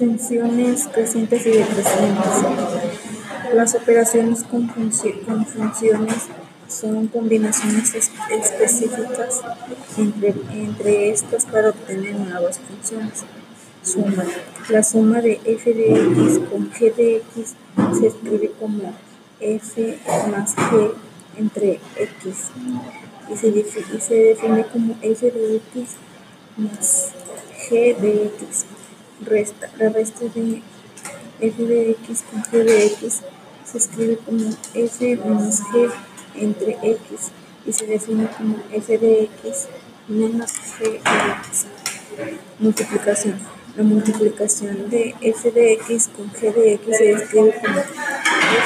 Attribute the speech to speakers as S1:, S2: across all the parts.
S1: Funciones crecientes y decrecientes. Las operaciones con funciones son combinaciones específicas entre estas para obtener nuevas funciones. Suma. La suma de f de x con g de x se escribe como f más g entre x y se, define como f de x más g de x. Resta. La resta de f de x con g de x se escribe como f menos g entre x y se define como f de x menos g de x. Multiplicación. La multiplicación de f de x con g de x se escribe como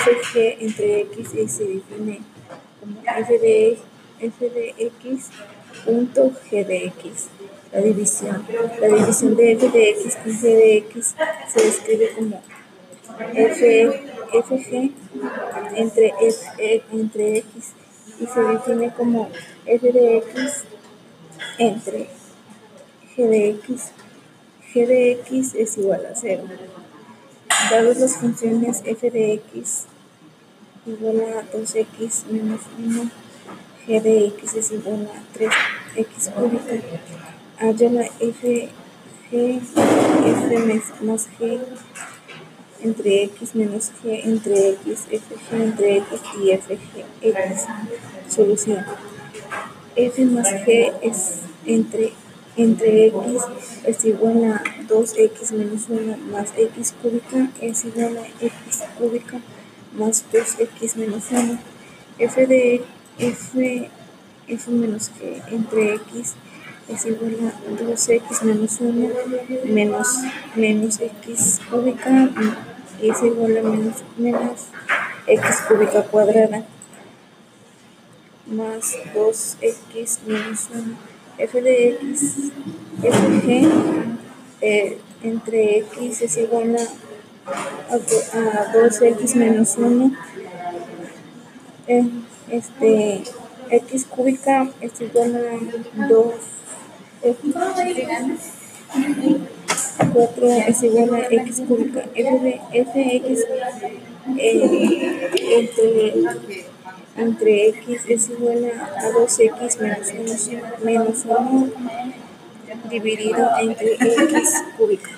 S1: fg entre x y se define como f de, f de x punto g de x. La división. La división de f de x con g de x se escribe como f, fg entre, f, entre x y se define como f de x entre g de x. g de x es igual a 0. Dadas las funciones f de x igual a 2x menos 1, g de x es igual a 3x cúbica. Haya la f, más g entre x menos g entre x, fg entre x y fg x. Solución. f más g es entre, entre x es igual a 2x menos 1 más x cúbica es igual a x cúbica más 2x menos 1. f de f, f menos g entre x es igual a 2x menos 1 menos, menos x cúbica es igual a menos, menos x cúbica cuadrada más 2x menos 1 f de x fg eh, entre x es igual a, a, 2x menos 1 eh, este x cúbica es igual a 2 x 4 es igual a x cúbica f de fx entre, entre x es igual a, 2x menos 1, menos 1 dividido entre x cúbica.